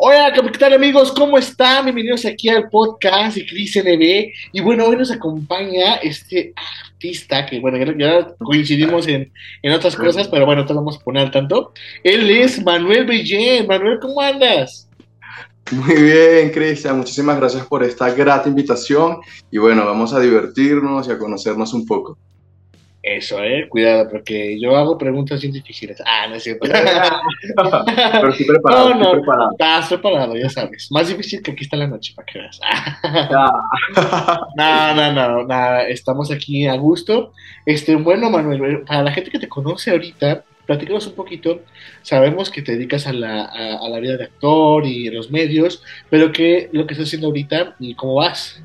Hola, ¿qué tal amigos? ¿Cómo están? Bienvenidos aquí al podcast de Cris NB. Y bueno, hoy nos acompaña este artista que, bueno, ya, coincidimos en, en, otras cosas, pero bueno, te lo vamos a poner al tanto. Él es Manuel Bellén. Manuel, ¿cómo andas? Muy bien, Cristian, muchísimas gracias por esta grata invitación y bueno, vamos a divertirnos y a conocernos un poco. Eso, eh, cuidado, porque yo hago preguntas bien difíciles. Ah, no es cierto. Pero estoy preparado. No, no, preparado. estás preparado, ya sabes. Más difícil que aquí está la noche, para que veas. no, no, no, nada, estamos aquí a gusto. Este, bueno, Manuel, para la gente que te conoce ahorita, platícanos un poquito. Sabemos que te dedicas a la, a, la vida de actor y los medios, pero ¿qué lo que estás haciendo ahorita y cómo vas?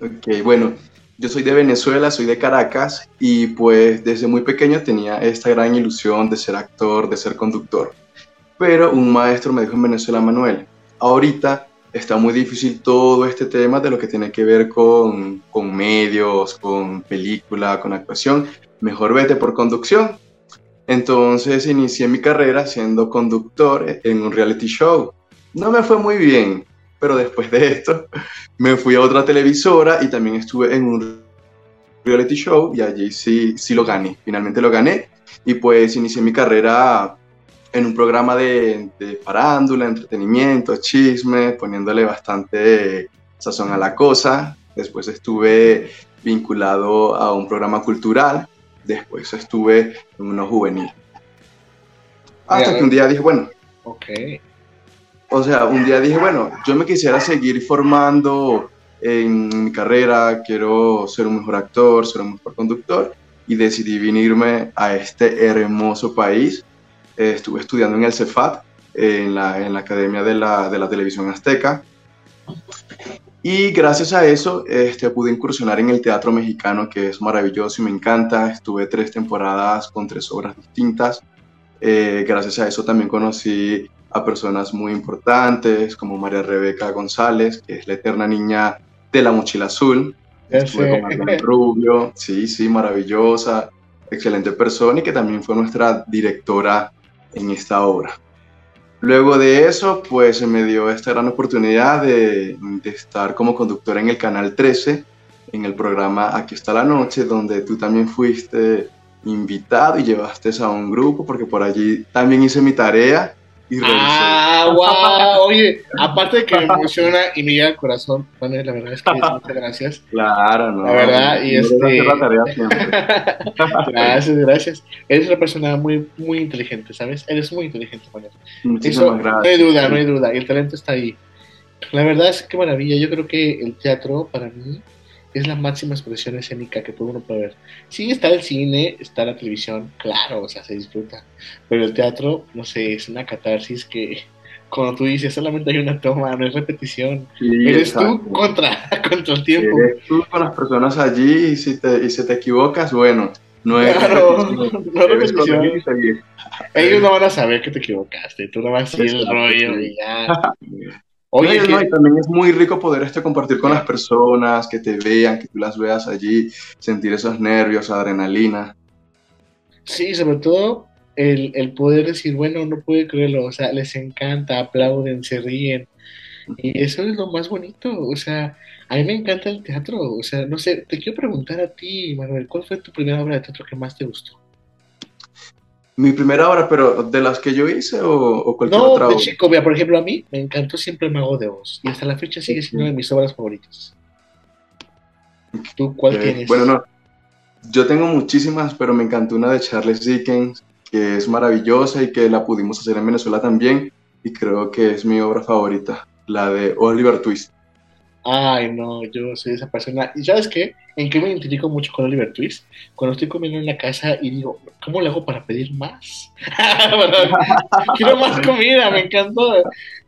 Ok, bueno, yo soy de Venezuela, soy de Caracas y pues desde muy pequeño tenía esta gran ilusión de ser actor, de ser conductor. Pero un maestro me dijo en Venezuela, Manuel, ahorita está muy difícil todo este tema de lo que tiene que ver con, con medios, con película, con actuación. Mejor vete por conducción. Entonces inicié mi carrera siendo conductor en un reality show. No me fue muy bien, pero después de esto me fui a otra televisora y también estuve en un reality show y allí sí, sí lo gané, finalmente lo gané y pues inicié mi carrera en un programa de, de farándula, entretenimiento, chisme, poniéndole bastante sazón a la cosa. Después estuve vinculado a un programa cultural, después estuve en uno juvenil. Hasta que un día dije, bueno, okay o sea, un día dije, bueno, yo me quisiera seguir formando en mi carrera, quiero ser un mejor actor, ser un mejor conductor, y decidí venirme a este hermoso país. estuve estudiando en el CEFAT, en la, en la Academia de la, de la, Televisión Azteca, y gracias a eso este, pude incursionar en el teatro mexicano, que es maravilloso y me encanta. Estuve tres temporadas con tres obras distintas. Eh, gracias a eso también conocí a personas muy importantes como María Rebeca González, que es la eterna niña de la mochila azul. Estuve con Rubio, sí, sí, maravillosa, excelente persona y que también fue nuestra directora en esta obra. Luego de eso, pues me dio esta gran oportunidad de, de, estar como conductora en el Canal 13, en el programa Aquí está la noche, donde tú también fuiste invitado y llevaste a un grupo, porque por allí también hice mi tarea ah, wow. Oye, aparte de que me emociona y me llega al corazón, bueno, la verdad es que muchas gracias. Claro, no. La verdad, y este. gracias, gracias. Eres una persona muy, muy inteligente, ¿sabes? Eres muy inteligente, Manuel. Muchísimas gracias. No hay duda, no hay duda. Y el talento está ahí. La verdad es que maravilla. Yo creo que el teatro, para mí, es la máxima expresión escénica que uno puede ver. Sí, está el cine, está la televisión, claro, o sea, se disfruta. Pero el teatro, no sé, es una catarsis que, como tú dices, solamente hay una toma, no es repetición. Eres tú contra, contra el tiempo. Eres tú con las personas allí y si te, y si te equivocas, bueno, no es claro, no repetición. Ellos no van a saber que te equivocaste, tú no vas a ir el rollo y ya. Oye, también es muy rico poder este compartir con las personas, que te vean, que tú las veas allí, sentir esos nervios, adrenalina. Sí, sobre todo el, el poder decir, bueno, no puede creerlo, o sea, les encanta, aplauden, se ríen. Y eso es lo más bonito, o sea, a mí me encanta el teatro, o sea, no sé, te quiero preguntar a ti, Manuel, ¿cuál fue tu primera obra de teatro que más te gustó? Mi primera obra, pero ¿de las que yo hice o, cualquier no, otra obra? No, chico, por ejemplo, a mí me encantó siempre El Mago de Oz y hasta la fecha sigue siendo una de mis obras favoritas. ¿Tú cuál eh, tienes? Bueno, no, yo tengo muchísimas, pero me encantó una de Charles Dickens, que es maravillosa y que la pudimos hacer en Venezuela también, y creo que es mi obra favorita, la de Oliver Twist. Ay, no, yo soy esa persona. ¿Y sabes qué? ¿En qué me identifico mucho con Oliver Twist? Cuando estoy comiendo en la casa y digo, ¿cómo le hago para pedir más? Quiero más comida, me encantó.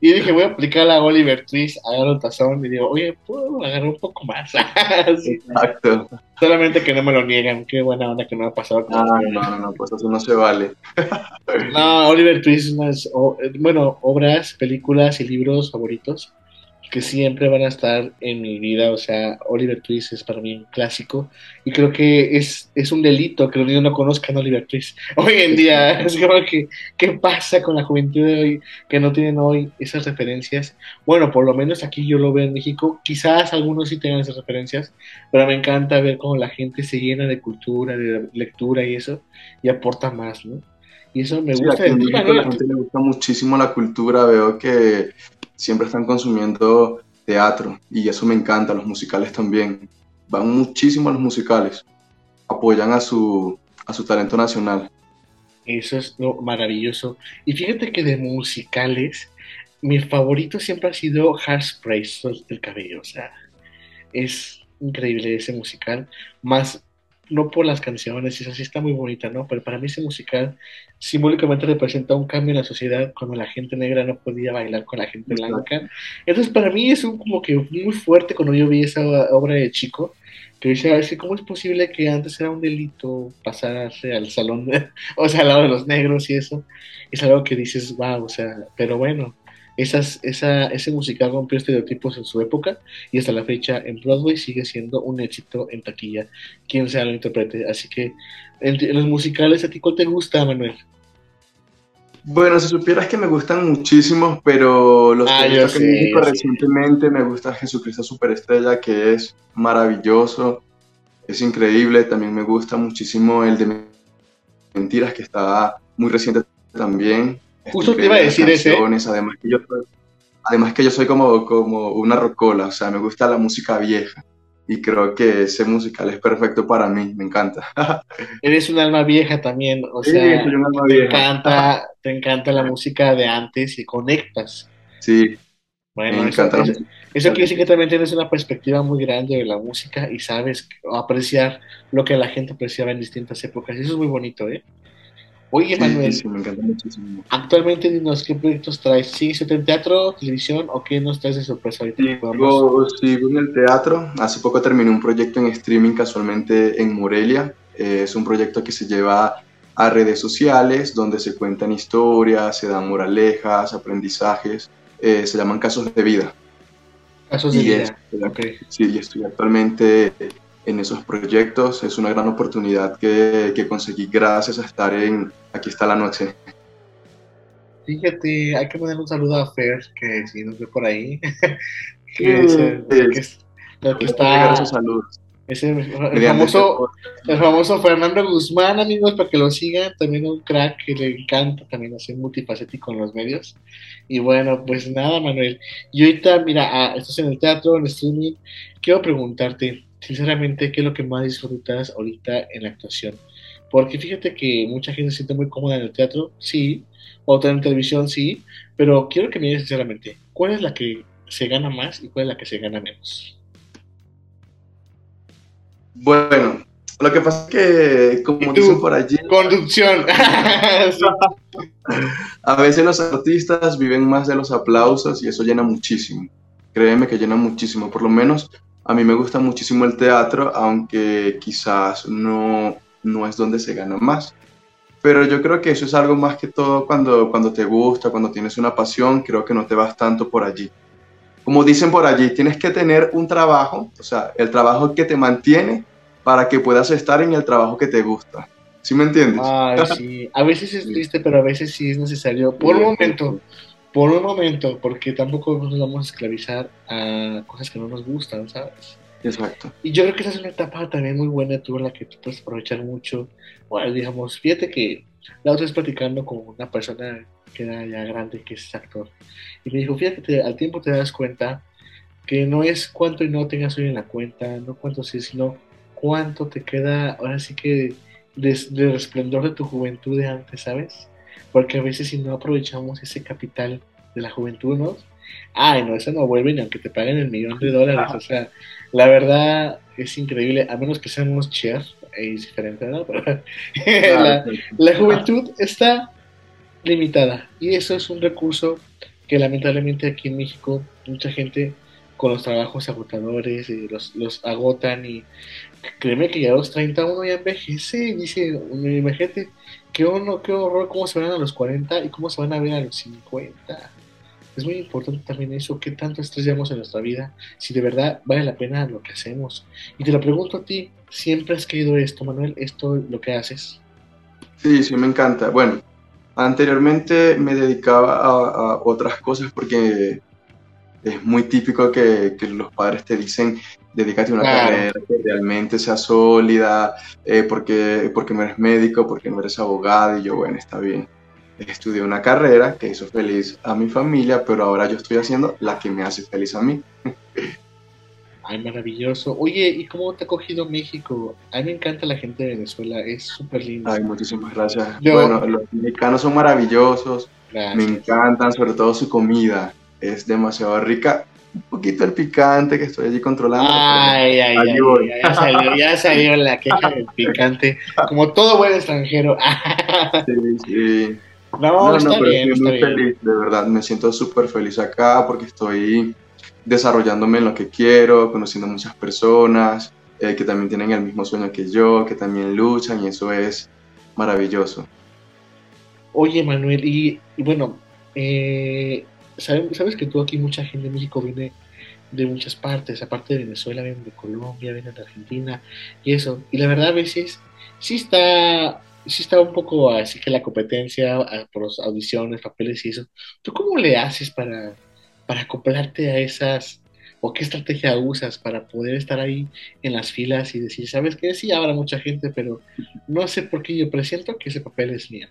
Y dije, voy a aplicar a Oliver Twist, agarro el tazón y digo, oye, ¿puedo agarrar un poco más? Exacto. Solamente que no me lo niegan, qué buena onda que no ha pasado. Con no, no, no, no, pues eso no se vale. no, Oliver Twist es unas, bueno, obras, películas y libros favoritos que siempre van a estar en mi vida. O sea, Oliver Twist es para mí un clásico y creo que es, es un delito que los niños no conozcan a Oliver Twist. Hoy en día, es como que, ¿qué pasa con la juventud de hoy que no tienen hoy esas referencias? Bueno, por lo menos aquí yo lo veo en México. Quizás algunos sí tengan esas referencias, pero me encanta ver cómo la gente se llena de cultura, de lectura y eso, y aporta más, ¿no? Y eso me gusta. a la gente le gusta muchísimo la cultura, veo que siempre están consumiendo teatro y eso me encanta, los musicales también. Van muchísimo a los musicales, apoyan a su, a su talento nacional. Eso es lo maravilloso. Y fíjate que de musicales, mi favorito siempre ha sido Hairspray, del cabello. O sea, es increíble ese musical. Más no por las canciones, y eso sí está muy bonita, ¿no? Pero para mí ese musical simbólicamente representa un cambio en la sociedad cuando la gente negra no podía bailar con la gente blanca. Entonces para mí es un, como que muy fuerte cuando yo vi esa obra de chico, que decía, ¿cómo es posible que antes era un delito pasarse al salón, o sea, al lado de los negros y eso? Es algo que dices, wow, o sea, pero bueno, esas, esa, ese musical rompió estereotipos en su época y hasta la fecha en Broadway sigue siendo un éxito en taquilla, quien sea lo interprete. Así que, en, los musicales, ¿a ti cuál te gusta, Manuel? Bueno, si supieras que me gustan muchísimos, pero los ah, que, he visto recientemente me gusta Jesucristo Superestrella, que es maravilloso, es increíble. También me gusta muchísimo el de Mentiras, que está muy reciente también. Justo te iba a decir ese. Además que yo, además que yo soy como, como una rocola, o sea, me gusta la música vieja. Y creo que ese musical es perfecto para mí, me encanta. Eres un alma vieja también, o sea, te, Encanta, te encanta la música de antes y conectas. Sí. Bueno, eso, eso, quiere decir que también tienes una perspectiva muy grande de la música y sabes apreciar lo que la gente apreciaba en distintas épocas. Eso es muy bonito, ¿eh? Oye, Manuel, sí, me encanta muchísimo. actualmente dinos qué proyectos traes. ¿Sigues en teatro, televisión o qué nos traes de sorpresa ahorita? Sigo, sigo en el teatro. Hace poco terminé un proyecto en streaming casualmente en Morelia. Eh, es un proyecto que se lleva a redes sociales donde se cuentan historias, se dan moralejas, aprendizajes. Eh, se llaman casos de vida. Casos de vida. Sí, y estoy actualmente en esos proyectos. Es una gran oportunidad que, que conseguí gracias a estar en Aquí está la noche. Fíjate, hay que poner un saludo a Fer, que si nos ve por ahí. que, es, el, que, está. Es el, famoso, el famoso Fernando Guzmán, amigos, para que lo sigan. También un crack que le encanta también hacer multifacético en los medios. Y bueno, pues nada, Manuel. Y ahorita, mira, ah, estás en el teatro, en streaming. Quiero preguntarte, sinceramente, ¿qué es lo que más disfrutas ahorita en la actuación? Porque fíjate que mucha gente se siente muy cómoda en el teatro, sí, o en televisión, sí, pero quiero que me digas sinceramente, ¿cuál es la que se gana más y cuál es la que se gana menos? Bueno, lo que pasa es que, como dicen por allí... Conducción. a veces los artistas viven más de los aplausos y eso llena muchísimo. Créeme que llena muchísimo, por lo menos a mí me gusta muchísimo el teatro, aunque quizás no, no es donde se gana más. Pero yo creo que eso es algo más que todo cuando, cuando te gusta, cuando tienes una pasión, creo que no te vas tanto por allí. Como dicen por allí, tienes que tener un trabajo, o sea, el trabajo que te mantiene para que puedas estar en el trabajo que te gusta. ¿Sí me entiendes? sí. A veces es triste, pero a veces sí es necesario. Por un momento, por un momento, porque tampoco nos vamos a esclavizar a cosas que no nos gustan, ¿sabes? Exacto. Y yo creo que esa es una etapa también muy buena tú en la que tú puedes aprovechar mucho. Bueno, digamos, fíjate que la otra vez platicando con una persona que era ya grande, que es actor, y me dijo, fíjate que al tiempo te das cuenta que no es cuánto y no tengas hoy en la cuenta, no cuánto sí, sino cuánto te queda, ahora sí que, de, de resplendor de tu juventud de antes, ¿sabes? Porque a veces si no aprovechamos ese capital de la juventud, ¿no? Ay, no, eso no vuelve ni aunque te paguen el millón de dólares, o sea, la verdad es increíble, a menos que seamos chefs, es diferente, ¿no? la, la juventud está limitada y eso es un recurso que lamentablemente aquí en México mucha gente con los trabajos agotadores eh, los, los agotan y créeme que ya a los 30 uno ya envejece, dice, imagínate qué, qué horror cómo se van a los 40 y cómo se van a ver a los 50. es muy importante también eso, qué tanto estrés llevamos en nuestra vida, si de verdad vale la pena lo que hacemos. Y te lo pregunto a ti, ¿siempre has querido esto, Manuel? ¿Esto lo que haces? Sí, sí, me encanta. Bueno, anteriormente me dedicaba a, otras cosas porque es muy típico que, los padres te dicen, dedícate a una carrera que realmente sea sólida, eh, porque, porque no eres médico, porque no eres abogado, y yo, bueno, está bien estudié una carrera que hizo feliz a mi familia, pero ahora yo estoy haciendo la que me hace feliz a mí. Ay, maravilloso. Oye, ¿y cómo te ha cogido México? A mí me encanta la gente de Venezuela, es súper lindo. Ay, muchísimas gracias. Bueno, los mexicanos son maravillosos, me encantan, sobre todo su comida, es demasiado rica. Un poquito el picante que estoy allí controlando. Ay, ay, ay, ya salió, ya salió la queja del picante, como todo buen extranjero. sí, sí. No, no, pero estoy muy feliz, de verdad. Me siento súper feliz acá porque estoy desarrollándome en lo que quiero, conociendo muchas personas eh, que también tienen el mismo sueño que yo, que también luchan y eso es maravilloso. Oye, Manuel, y, bueno, eh, ¿sabes, sabes que tú aquí mucha gente de México viene de muchas partes, aparte de Venezuela, vienen de Colombia, vienen de Argentina y eso. Y la verdad a veces sí está sí está un poco así que la competencia por las audiciones, papeles y eso. ¿Tú cómo le haces para, para acoplarte a esas, o qué estrategia usas para poder estar ahí en las filas y decir, sabes que sí, habrá mucha gente, pero no sé por qué yo presiento que ese papel es mío?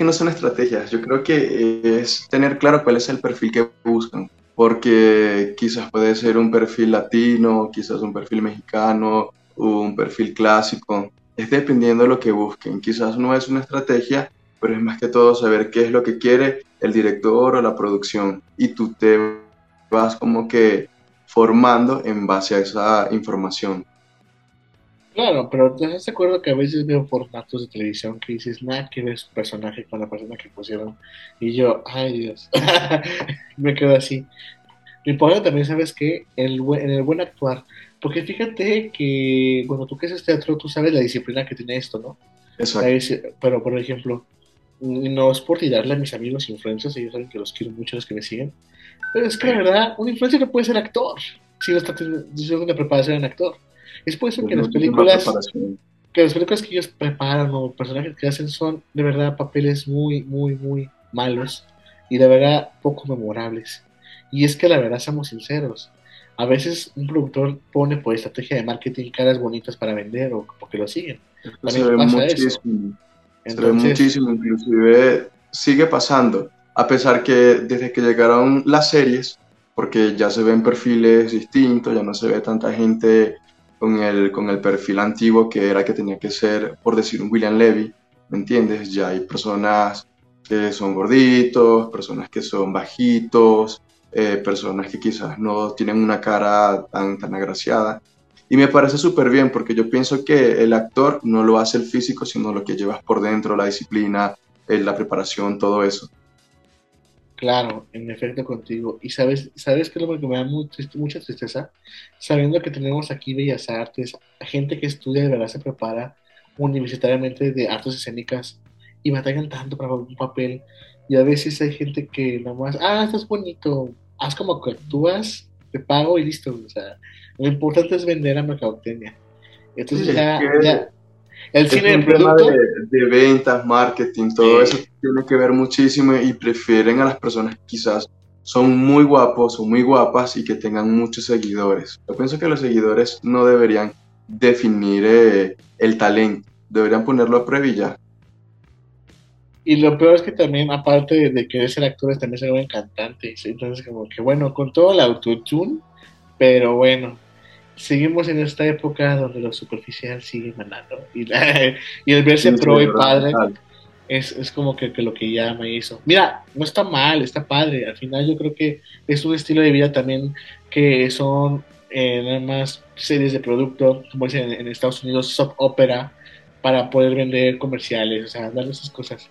Que no son estrategias, yo creo que es tener claro cuál es el perfil que buscan, porque quizás puede ser un perfil latino, quizás un perfil mexicano, un perfil clásico, es dependiendo de lo que busquen. Quizás no es una estrategia, pero es más que todo saber qué es lo que quiere el director o la producción y tú te vas como que formando en base a esa información. Claro, pero ¿te das de acuerdo que a veces veo formatos de televisión que dices nada que ver su personaje con la persona que pusieron? Y yo, ay Dios, me quedo así. Lo importante también, ¿sabes que el, en el buen actuar, porque fíjate que, bueno, tú que haces teatro, tú sabes la disciplina que tiene esto, ¿no? Exacto. Pero, por ejemplo, no es por tirarle a mis amigos influencers, ellos saben que los quiero mucho, los que me siguen, pero es que la verdad, un influencer no puede ser actor si no está teniendo una preparación en actor. Es por eso que las películas que las películas que ellos preparan o personajes que hacen son de verdad papeles muy, muy, muy malos y de verdad poco memorables. Y es que la verdad, seamos sinceros, a veces un productor pone por estrategia de marketing caras bonitas para vender o porque lo siguen. se ve muchísimo. se ve muchísimo, inclusive sigue pasando. A pesar que desde que llegaron las series, porque ya se ven perfiles distintos, ya no se ve tanta gente con el, con el perfil antiguo que era que tenía que ser, por decir, un William Levy, ¿me entiendes? Ya hay personas que son gorditos, personas que son bajitos, eh, personas que quizás no tienen una cara tan, tan agraciada. Y me parece súper bien porque yo pienso que el actor no lo hace el físico, sino lo que llevas por dentro, la disciplina, eh, la preparación, todo eso. Claro, en efecto contigo. Y sabes, ¿sabes qué es lo que me da mucha tristeza? Sabiendo que tenemos aquí Bellas Artes, gente que estudia de verdad se prepara universitariamente de artes escénicas y batallan tanto para un papel y a veces hay gente que nomás, ah, estás bonito, haz como que actúas, te pago y listo. O sea, lo importante es vender a mercadotecnia. Entonces ya, el cine de producto... De, ventas, marketing, todo eso tiene que ver muchísimo y prefieren a las personas que quizás son muy guapos o muy guapas y que tengan muchos seguidores. Yo pienso que los seguidores no deberían definir eh, el talento, deberían ponerlo a prueba y ya. Y lo peor es que también, aparte de, querer ser actores, también se ven cantantes. Entonces, como que bueno, con todo el autotune, pero bueno, seguimos en esta época donde lo superficial sigue mandando. Y, y el verse pro y padre es, es, como que, que, lo que llama y eso. Mira, no está mal, está padre. Al final, yo creo que es un estilo de vida también que son eh, nada más series de producto, como dicen en, en Estados Unidos, soap opera, para poder vender comerciales, o sea, darle esas cosas.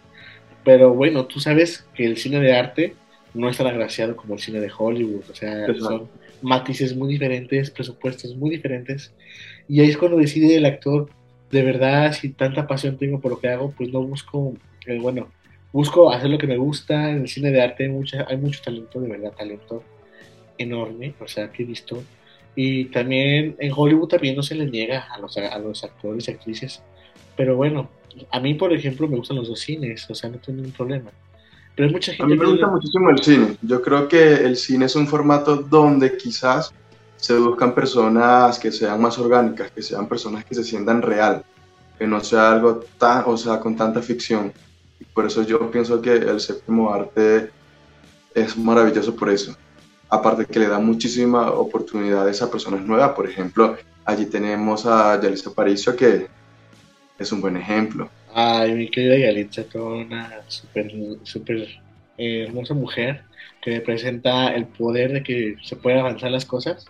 Pero bueno, tú sabes que el cine de arte no es tan agraciado como el cine de Hollywood, o sea, son matices muy diferentes, presupuestos muy diferentes, y ahí es cuando decide el actor, de verdad, si tanta pasión tengo por lo que hago, pues no busco, eh, bueno, busco hacer lo que me gusta. En el cine de arte hay, mucha, hay mucho talento, de verdad, talento enorme, o sea, que he visto. Y también en Hollywood también no se le niega a los, a los actores y actrices. Pero bueno, a mí, por ejemplo, me gustan los dos cines, o sea, no tengo ningún problema. Pero hay mucha gente A mí me que- gusta muchísimo el cine. Yo creo que el cine es un formato donde quizás se buscan personas que sean más orgánicas, que sean personas que se sientan real, que no sea algo tan, o sea, con tanta ficción. Y por eso yo pienso que el séptimo arte es maravilloso por eso. Aparte que le da muchísima oportunidades a personas nuevas. Por ejemplo, allí tenemos a Yalitza Aparicio, que es un buen ejemplo. Ay, mi querida Yalitza, toda una súper super, eh, hermosa mujer que representa el poder de que se pueden avanzar las cosas.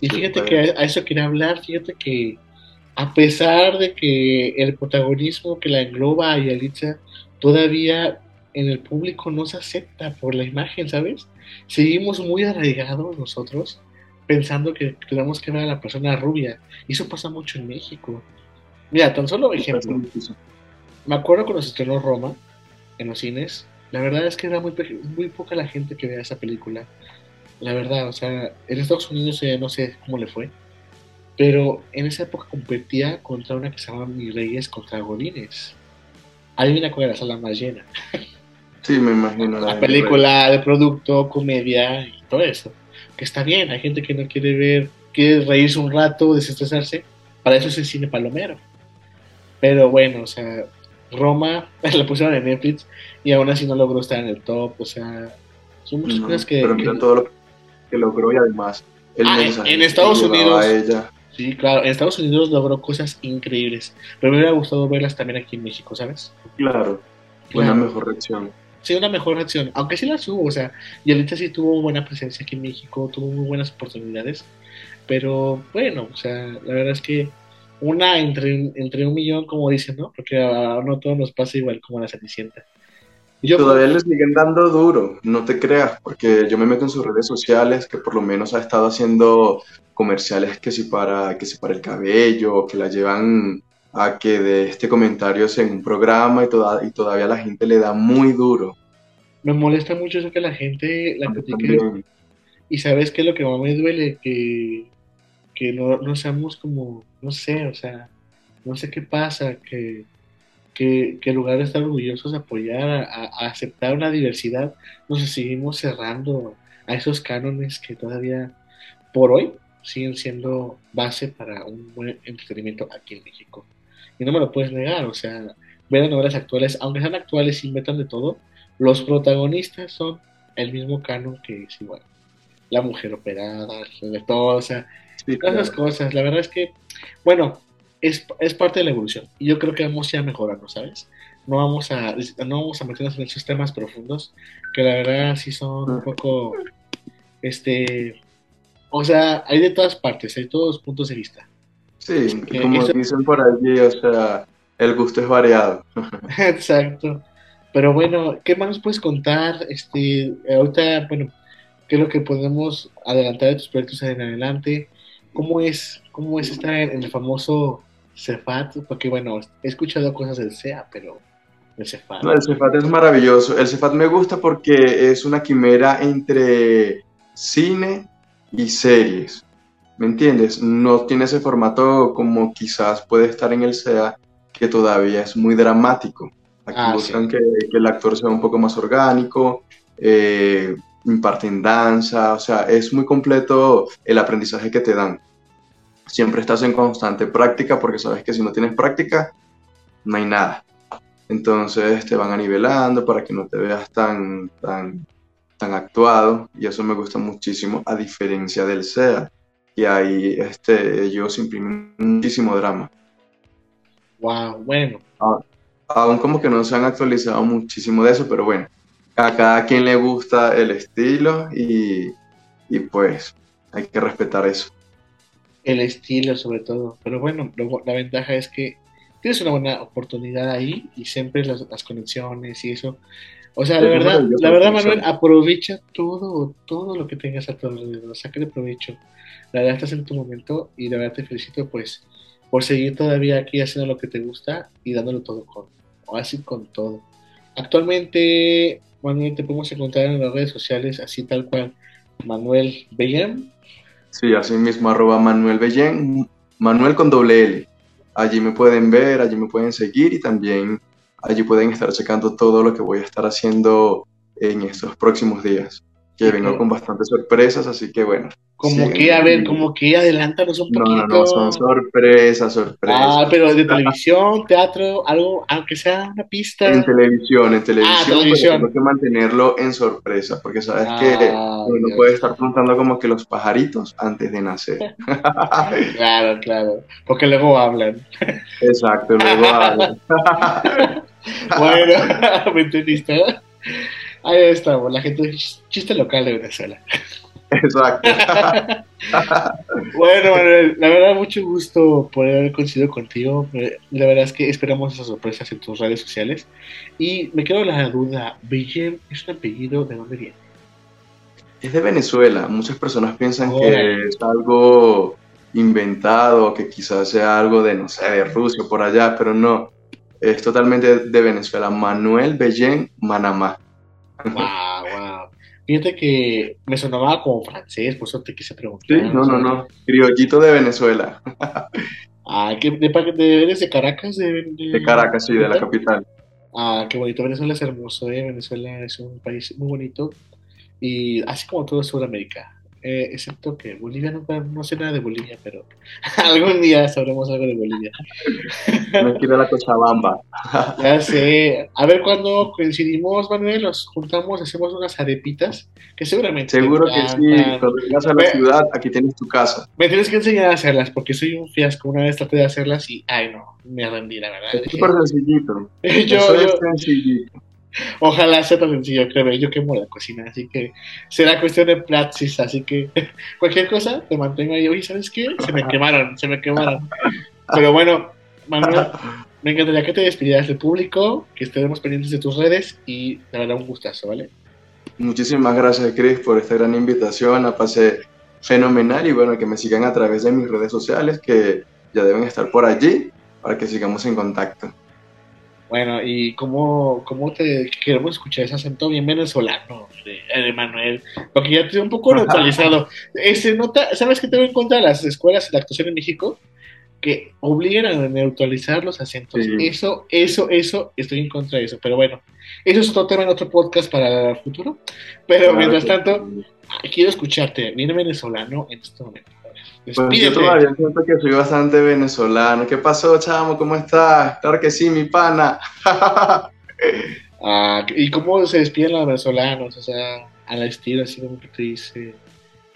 Y fíjate que a, a eso quería hablar, fíjate que a pesar de que el protagonismo que la engloba a Yalitza todavía en el público no se acepta por la imagen, ¿sabes? Seguimos muy arraigados nosotros pensando que tenemos que ver a la persona rubia. Y eso pasa mucho en México. Mira, tan solo ejemplo. Me acuerdo cuando se estrenó Roma en los cines. La verdad es que era muy, muy poca la gente que veía esa película. La verdad, o sea, en Estados Unidos eh, no sé cómo le fue. Pero en esa época competía contra una que se llama Mis Reyes contra Godines. Adivina cuál era la sala más llena. Sí, me imagino. La de- película de producto, comedia y todo eso. Que está bien, hay gente que no quiere ver, quiere reírse un rato, desestresarse. Para eso es el cine palomero. Pero bueno, o sea, Roma la pusieron en Netflix y aún así no logró estar en el top. O sea, son muchas No, cosas que. Pero mira que- todo lo que logró y además el Ah, en- mensaje en que Estados Unidos. ella. Sí, claro, en Estados Unidos logró cosas increíbles. Pero me hubiera gustado verlas también aquí en México, ¿sabes? Claro, una Claro. mejor reacción. Sí, una mejor reacción. Aunque sí las hubo, o sea, Yalitza sí tuvo buena presencia aquí en México, tuvo muy buenas oportunidades. Pero bueno, o sea, la verdad es que una entre, entre un millón, como dicen, ¿no? Porque a, no todo nos pasa igual como a la Cenicienta. Yo, Todavía le siguen dando duro, no te creas, porque yo me meto en sus redes sociales que por lo menos ha estado haciendo comerciales que si para, que si para el cabello, que la llevan a que de este comentario en un programa y, toda, y todavía la gente le da muy duro. me molesta mucho eso que la gente la critique. Y sabes qué es lo que más me duele, que, que no, no seamos como, no sé, o sea, no sé qué pasa, que, que, que en lugar de estar orgullosos de apoyar, a, aceptar una diversidad, nos seguimos cerrando a esos cánones que todavía, por hoy, siguen siendo base para un buen entretenimiento aquí en México. Y no me lo puedes negar, o sea, ver las novelas actuales, aunque sean actuales y metan de todo, los protagonistas son el mismo canon que es igual. La mujer operada, de todo, o sea, Sí, todas esas claro. cosas. La verdad es que, bueno, es, es parte de la evolución. Y yo creo que vamos ya mejorando, ¿sabes? No vamos a, no vamos a meternos en esos temas profundos, que la verdad sí son un poco, este, o sea, hay de todas partes, hay todos puntos de vista. Sí, Que como eso- dicen por allí, o sea, el gusto es variado. Exacto. Pero bueno, ¿qué más nos puedes contar? Este, ahorita, bueno, ¿qué es lo que podemos adelantar de tus proyectos en adelante? ¿Cómo es, cómo es estar en, el famoso Cefat? Porque bueno, he escuchado cosas del CEA, pero el Cefat. No, el Cefat es maravilloso. El Cefat me gusta porque es una quimera entre cine y series. ¿Me entiendes? No tiene ese formato como quizás puede estar en el SEA, que todavía es muy dramático. Aquí Ah, buscan que, que el actor sea un poco más orgánico, eh, imparten danza, o sea, es muy completo el aprendizaje que te dan. Siempre estás en constante práctica porque sabes que si no tienes práctica, no hay nada. Entonces te van a nivelando para que no te veas tan, tan, tan actuado y eso me gusta muchísimo a diferencia del SEA y ahí este, ellos imprimen muchísimo drama. Wow, bueno, Aún como que no se han actualizado muchísimo de eso, pero bueno, a cada quien le gusta el estilo y, y pues hay que respetar eso. el estilo sobre todo. Pero bueno, lo- la ventaja es que tienes una buena oportunidad ahí y siempre las, las conexiones y eso. O sea, la verdad, la verdad, Manuel, aprovecha todo, todo lo que tengas a tu alrededor, sácale provecho. La verdad estás en tu momento y la verdad te felicito pues por seguir todavía aquí haciendo lo que te gusta y dándolo todo con, o así con todo. Actualmente, Manuel, te podemos encontrar en las redes sociales, así tal cual, Manuel Bellén. Sí, así mismo, arroba Manuel Bellén, Manuel con doble L. Allí me pueden ver, allí me pueden seguir y también allí pueden estar checando todo lo que voy a estar haciendo en estos próximos días. Que vengo con bastantes sorpresas, así que bueno. Como que, a ver, como que adelántanos un poquito. No, no, son sorpresas, sorpresas. Ah, pero de televisión, teatro, algo, aunque sea una pista. En televisión, en televisión, Ah, televisión. pero tengo que mantenerlo en sorpresa, porque sabes Ah, que uno ok, puede estar preguntando como que los pajaritos antes de nacer. Claro, claro. Porque luego hablan. Exacto, luego hablan. Bueno, ¿me entendiste? Ahí estamos, la gente, chiste local de Venezuela. Exacto. Bueno, Manuel, la verdad, mucho gusto poder haber coincidido contigo. Eh, La verdad es que esperamos esas sorpresas en tus redes sociales. Y me quedo la duda, ¿Bellem es un apellido de dónde viene? Es de Venezuela. Muchas personas piensan que es algo inventado, que quizás sea algo de, no sé, de Rusia o por allá, pero no. Es totalmente de Venezuela. Manuel Bellén Manamá. Wow, wow. Fíjate que me sonaba como francés, por eso te quise preguntar. Sí, no, no, no. Criollito de Venezuela. Ah, ¿qué, de, de, ¿eres de Caracas? De, De Caracas, sí, de la capital. Ah, qué bonito. Venezuela es hermoso, ¿eh? Venezuela es un país muy bonito. Y así como todo Sudamérica. Eh, excepto que Bolivia, no, no sé nada de Bolivia, pero algún día sabremos algo de Bolivia. No quiero la Cochabamba. Ya sé. A ver cuándo coincidimos, Manuel, nos juntamos, hacemos unas arepitas, que seguramente te Seguro que sí. Cuando vengas a la ciudad, aquí tienes tu casa. Me tienes que enseñar a hacerlas, porque soy un fiasco. Una vez traté de hacerlas y, ay no, me rendí, la verdad. Es súper sencillito. Yo, Eso es yo- sencillito. Ojalá sea tan sencillo, créeme, yo quemo la cocina, así que será cuestión de praxis, así que cualquier cosa te mantengo ahí. Oye, ¿sabes qué? Se me quemaron, se me quemaron. Pero bueno, Manuel, me encantaría que te despidieras del público, que estemos pendientes de tus redes y de verdad un gustazo, ¿vale? Muchísimas gracias, Chris, por esta gran invitación. La pasé fenomenal y bueno, que me sigan a través de mis redes sociales que ya deben estar por allí para que sigamos en contacto. Bueno, y cómo, cómo te queremos escuchar ese acento bien venezolano de, de Manuel, porque ya te un poco neutralizado. Ese nota, ¿sabes qué tengo en contra de las escuelas de actuación en México? Que obligan a neutralizar los acentos. Sí. Eso, eso, eso, estoy en contra de eso. Pero bueno, eso es otro tema en otro podcast para el futuro. Pero Claro mientras tanto, sí. quiero escucharte, bien venezolano en este momento. Pues yo todavía siento que soy bastante venezolano. ¿Qué pasó, chamo? ¿Cómo estás? Claro que sí, mi pana. Ah, ¿Y cómo se despiden los venezolanos? O sea, al estilo, así como que te dice.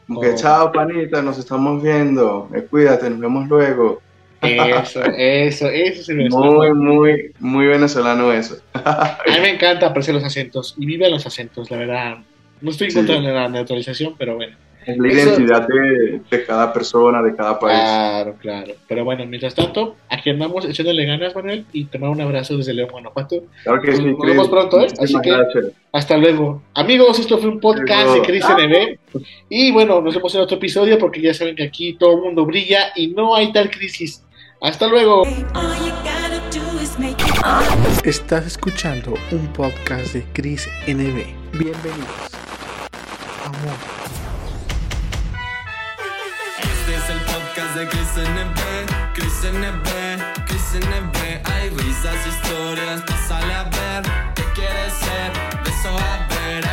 Como que Oh. chao, panita, nos estamos viendo. Eh, cuídate, nos vemos luego. Eso, eso, eso es el venezolano. Muy, muy, muy venezolano eso. A mí me encanta apreciar los acentos y vive los acentos, la verdad. No estoy en Sí. contra de la neutralización, pero bueno. Es la Eso- identidad de, de cada persona, de cada país. Claro, claro. Pero bueno, mientras tanto, aquí andamos echándole ganas, Manuel, y te mando un abrazo desde León, Guanajuato. Claro que sí, Nos Chris. vemos pronto, ¿eh? Así que- gracias. Hasta luego. Amigos, esto fue un podcast de. Cris NB. Y bueno, nos vemos en otro episodio porque ya saben que aquí todo el mundo brilla y no hay tal crisis. Hasta luego. Estás escuchando un podcast de Cris NB. Bienvenidos. Amor. El podcast de Chris NB, Chris NB, Chris NB. Hay risas, historias, pásale a ver. ¿Qué quieres ser? De eso a ver.